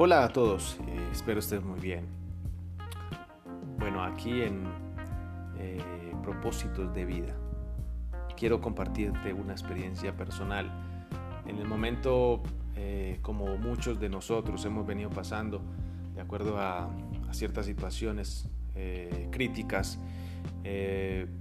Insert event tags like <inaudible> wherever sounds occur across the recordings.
Hola a todos, eh, espero estén muy bien. Bueno, aquí en eh, propósitos de vida, quiero compartirte una experiencia personal. En el momento, eh, como muchos de nosotros hemos venido pasando, de acuerdo a, ciertas situaciones críticas,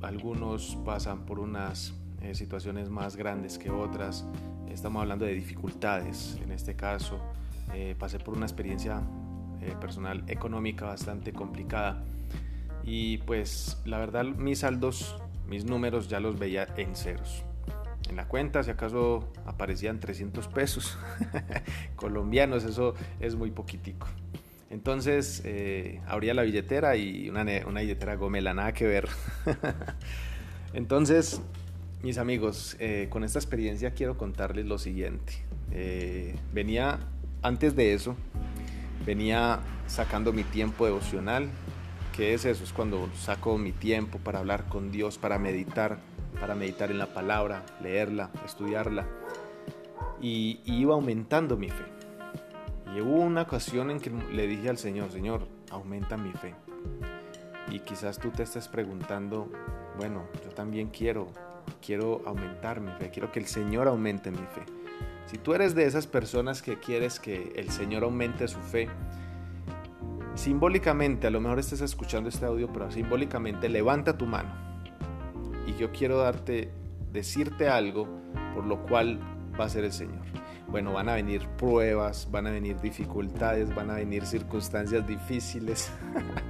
algunos pasan por unas situaciones más grandes que otras. Estamos hablando de dificultades, en este caso eh, pasé por una experiencia eh, personal económica bastante complicada y pues la verdad mis saldos, mis números ya los veía en ceros. En la cuenta si acaso aparecían 300 pesos <laughs> colombianos, eso es muy poquitico. Entonces eh, abría la billetera y una, una billetera gomela, nada que ver. <laughs> Entonces, mis amigos, con esta experiencia quiero contarles lo siguiente. venía antes de eso, venía sacando mi tiempo devocional. ¿Qué es eso? Es cuando saco mi tiempo para hablar con Dios, para meditar, para meditar en la palabra, leerla, estudiarla. Y, iba aumentando mi fe. Y hubo una ocasión en que le dije al Señor, Señor, aumenta mi fe. Y quizás tú te estés preguntando, bueno, yo también quiero, quiero aumentar mi fe, quiero que el Señor aumente mi fe. Si tú eres de esas personas que quieres que el Señor aumente su fe, simbólicamente, a lo mejor estés escuchando este audio, pero simbólicamente levanta tu mano. Y yo quiero darte, decirte algo por lo cual va a ser el Señor. Bueno, van a venir pruebas, van a venir dificultades, van a venir circunstancias difíciles,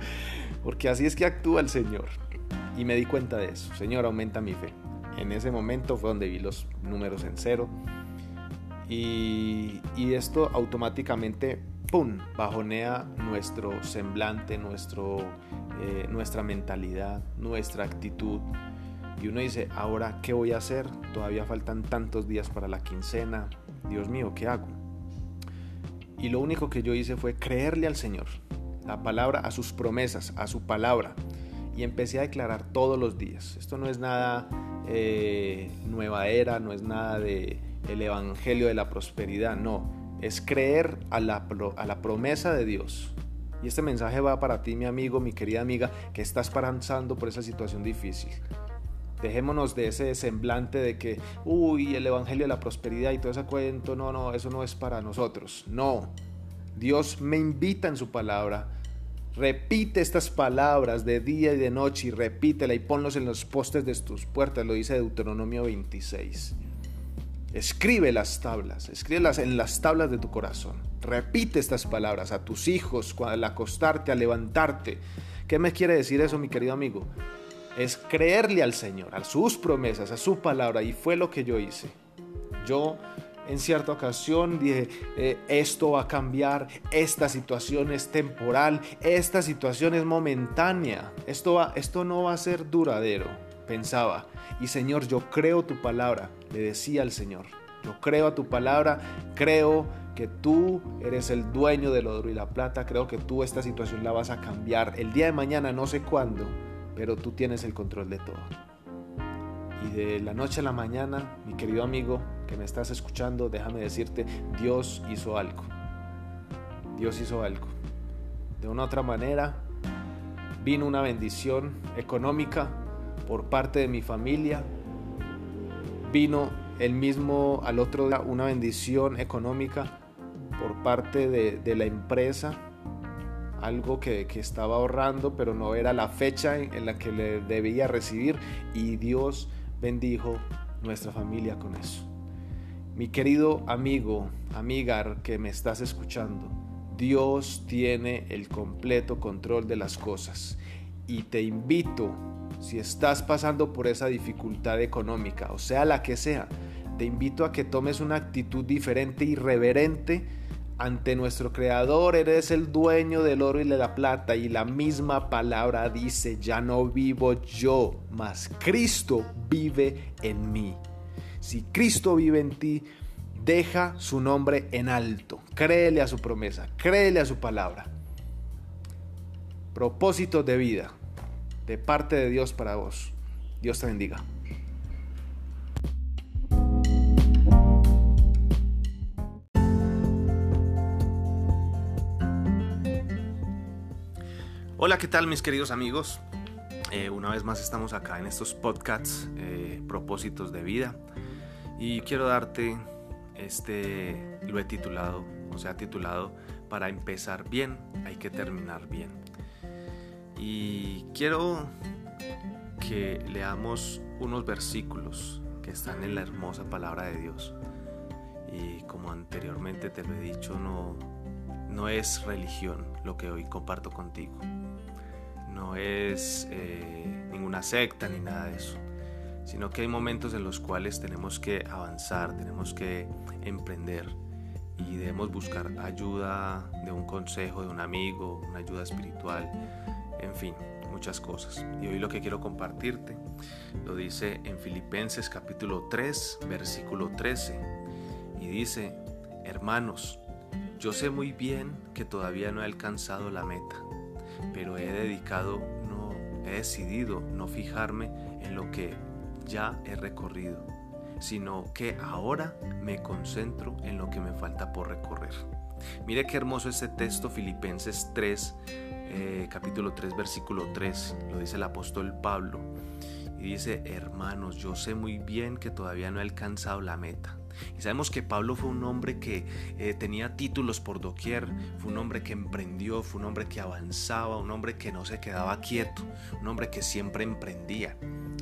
<laughs> porque así es que actúa el Señor. Y me di cuenta de eso. Señor, aumenta mi fe. En ese momento fue donde vi los números en cero y, esto automáticamente, ¡pum!, bajonea nuestro semblante, nuestro, eh, nuestra mentalidad, nuestra actitud. Y uno dice, ahora, ¿qué voy a hacer? Todavía faltan tantos días para la quincena. Dios mío, ¿qué hago? Y lo único que yo hice fue creerle al Señor, la palabra, a sus promesas, a su palabra. Y empecé a declarar todos los días. Esto no es nada eh, nueva era, no es nada de el Evangelio de la prosperidad, no, es creer a la, a la promesa de Dios. Y este mensaje va para ti, mi amigo, mi querida amiga, que estás pasando por esa situación difícil. Dejémonos de ese semblante de que, uy, el Evangelio de la prosperidad y todo ese cuento, no, no, eso no es para nosotros. No, Dios me invita en su palabra. Repite estas palabras de día y de noche y repítela y ponlos en los postes de tus puertas, lo dice Deuteronomio 26. Escribe las tablas, escríbelas en las tablas de tu corazón. Repite estas palabras a tus hijos al acostarte, al levantarte. ¿Qué me quiere decir eso, mi querido amigo? Es creerle al Señor, a sus promesas, a su palabra. Y fue lo que yo hice. Yo en cierta ocasión dije, eh, esto va a cambiar, esta situación es temporal, esta situación es momentánea, esto, va, esto no va a ser duradero, pensaba. Y Señor, yo creo tu palabra, le decía al Señor. Yo creo a tu palabra, creo que tú eres el dueño del oro y la plata, creo que tú esta situación la vas a cambiar el día de mañana, no sé cuándo, pero tú tienes el control de todo. Y de la noche a la mañana, mi querido amigo que me estás escuchando, déjame decirte, Dios hizo algo. Dios hizo algo. De una u otra manera, vino una bendición económica por parte de mi familia, vino el mismo al otro día una bendición económica por parte de, la empresa, algo que, estaba ahorrando, pero no era la fecha en, la que le debía recibir y Dios bendijo nuestra familia con eso. Mi querido amigo, amiga que me estás escuchando, Dios tiene el completo control de las cosas y te invito si estás pasando por esa dificultad económica, o sea la que sea, te invito a que tomes una actitud diferente y reverente ante nuestro Creador. Eres el dueño del oro y de la plata y la misma palabra dice, ya no vivo yo, mas Cristo vive en mí. Si Cristo vive en ti, deja su nombre en alto, créele a su promesa, créele a su palabra. Propósito de vida de parte de Dios para vos. Dios te bendiga. Hola, ¿qué tal mis queridos amigos? Eh, una vez más estamos acá en estos podcasts, eh, propósitos de vida. Y quiero darte este, lo he titulado, o sea, titulado, para empezar bien hay que terminar bien. Y quiero que leamos unos versículos que están en la hermosa palabra de Dios. Y como anteriormente te lo he dicho, no, no es religión lo que hoy comparto contigo no es eh, ninguna secta ni nada de eso, sino que hay momentos en los cuales tenemos que avanzar, tenemos que emprender y debemos buscar ayuda de un consejo, de un amigo, una ayuda espiritual, en fin, muchas cosas. Y hoy lo que quiero compartirte lo dice en Filipenses capítulo 3, versículo 13, y dice, hermanos, yo sé muy bien que todavía no he alcanzado la meta pero he dedicado, no, he decidido no fijarme en lo que ya he recorrido, sino que ahora me concentro en lo que me falta por recorrer. Mire qué hermoso este texto, Filipenses 3, eh, capítulo 3, versículo 3, lo dice el apóstol Pablo. Y dice, hermanos, yo sé muy bien que todavía no he alcanzado la meta y sabemos que Pablo fue un hombre que eh, tenía títulos por doquier, fue un hombre que emprendió, fue un hombre que avanzaba, un hombre que no se quedaba quieto, un hombre que siempre emprendía.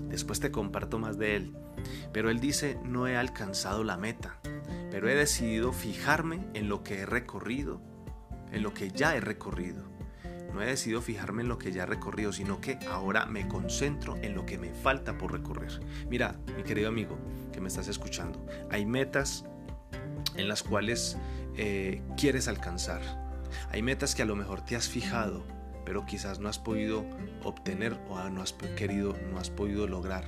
Después te comparto más de él. Pero él dice, no he alcanzado la meta, pero he decidido fijarme en lo que he recorrido, en lo que ya he recorrido. No he decidido fijarme en lo que ya he recorrido, sino que ahora me concentro en lo que me falta por recorrer. Mira, mi querido amigo, que me estás escuchando. Hay metas en las cuales eh, quieres alcanzar. Hay metas que a lo mejor te has fijado, pero quizás no has podido obtener o no has querido, no has podido lograr.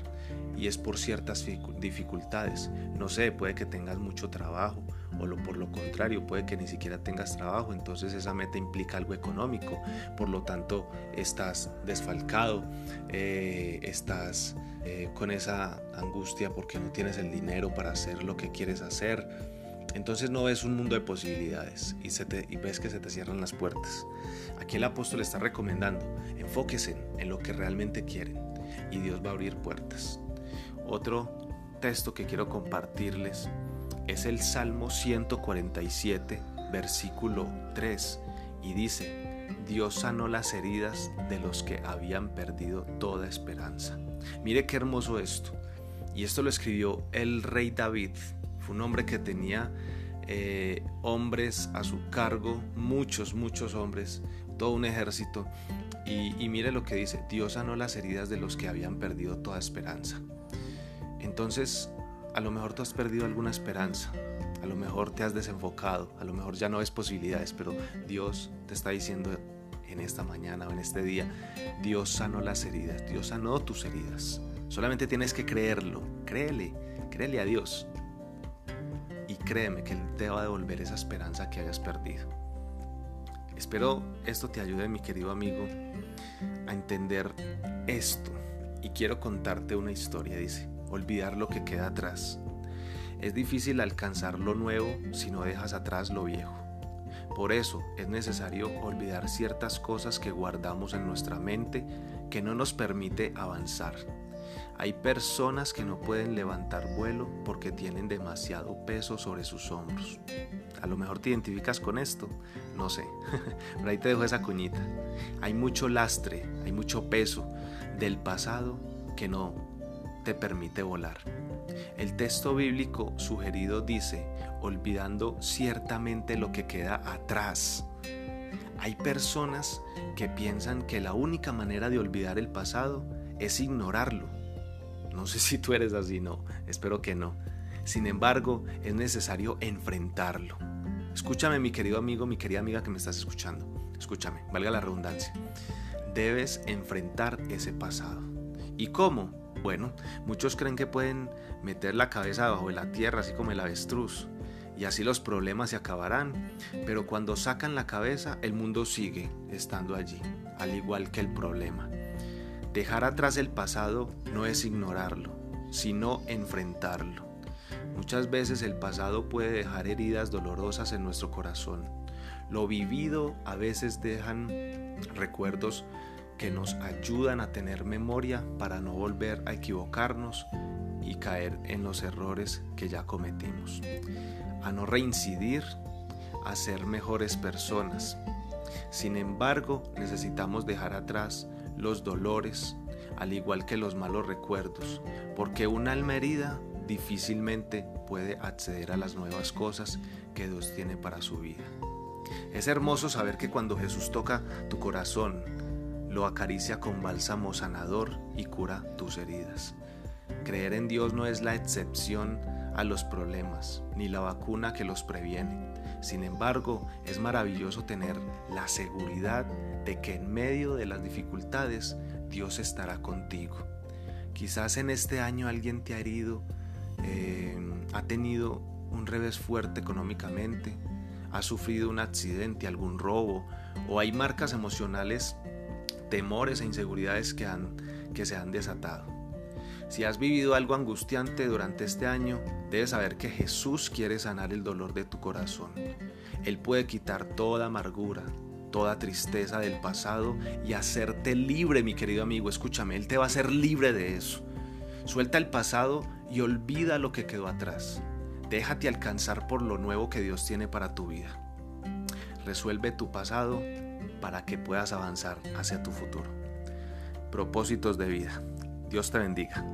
Y es por ciertas dificultades. No sé, puede que tengas mucho trabajo o lo, por lo contrario, puede que ni siquiera tengas trabajo. Entonces esa meta implica algo económico. Por lo tanto, estás desfalcado, eh, estás eh, con esa angustia porque no tienes el dinero para hacer lo que quieres hacer. Entonces no ves un mundo de posibilidades y, se y ves que se te cierran las puertas. Aquí el apóstol está recomendando, enfóquese en lo que realmente quieren y Dios va a abrir puertas. Otro texto que quiero compartirles es el Salmo 147, versículo 3, y dice, Dios sanó las heridas de los que habían perdido toda esperanza. Mire qué hermoso esto. Y esto lo escribió el rey David. Fue un hombre que tenía eh, hombres a su cargo, muchos, muchos hombres, todo un ejército. Y, y mire lo que dice, Dios sanó las heridas de los que habían perdido toda esperanza. Entonces, a lo mejor tú has perdido alguna esperanza, a lo mejor te has desenfocado, a lo mejor ya no ves posibilidades, pero Dios te está diciendo, en esta mañana o en este día, Dios sanó las heridas, Dios sanó tus heridas. Solamente tienes que creerlo, créele, créele a Dios. Y créeme que Él te va a devolver esa esperanza que hayas perdido. Espero esto te ayude, mi querido amigo, a entender esto. Y quiero contarte una historia, dice, olvidar lo que queda atrás. Es difícil alcanzar lo nuevo si no dejas atrás lo viejo. Por eso es necesario olvidar ciertas cosas que guardamos en nuestra mente que no nos permite avanzar. Hay personas que no pueden levantar vuelo porque tienen demasiado peso sobre sus hombros. A lo mejor te identificas con esto, no sé, <laughs> pero ahí te dejo esa cuñita. Hay mucho lastre, hay mucho peso del pasado que no te permite volar. El texto bíblico sugerido dice, olvidando ciertamente lo que queda atrás. Hay personas que piensan que la única manera de olvidar el pasado es ignorarlo. No sé si tú eres así, no, espero que no. Sin embargo, es necesario enfrentarlo. Escúchame mi querido amigo, mi querida amiga que me estás escuchando. Escúchame, valga la redundancia. Debes enfrentar ese pasado. ¿Y cómo? Bueno, muchos creen que pueden meter la cabeza debajo de la tierra, así como el avestruz, y así los problemas se acabarán. Pero cuando sacan la cabeza, el mundo sigue estando allí, al igual que el problema. Dejar atrás el pasado no es ignorarlo, sino enfrentarlo. Muchas veces el pasado puede dejar heridas dolorosas en nuestro corazón. Lo vivido a veces dejan recuerdos que nos ayudan a tener memoria para no volver a equivocarnos y caer en los errores que ya cometimos, a no reincidir, a ser mejores personas. Sin embargo, necesitamos dejar atrás los dolores, al igual que los malos recuerdos, porque una alma herida difícilmente puede acceder a las nuevas cosas que Dios tiene para su vida. Es hermoso saber que cuando Jesús toca tu corazón, lo acaricia con bálsamo sanador y cura tus heridas. Creer en Dios no es la excepción a los problemas, ni la vacuna que los previene. Sin embargo, es maravilloso tener la seguridad de que en medio de las dificultades Dios estará contigo. Quizás en este año alguien te ha herido, eh, ha tenido un revés fuerte económicamente, ha sufrido un accidente, algún robo, o hay marcas emocionales, temores e inseguridades que, han, que se han desatado. Si has vivido algo angustiante durante este año, debes saber que Jesús quiere sanar el dolor de tu corazón. Él puede quitar toda amargura, toda tristeza del pasado y hacerte libre, mi querido amigo. Escúchame, Él te va a hacer libre de eso. Suelta el pasado y olvida lo que quedó atrás. Déjate alcanzar por lo nuevo que Dios tiene para tu vida. Resuelve tu pasado para que puedas avanzar hacia tu futuro. Propósitos de vida. Dios te bendiga.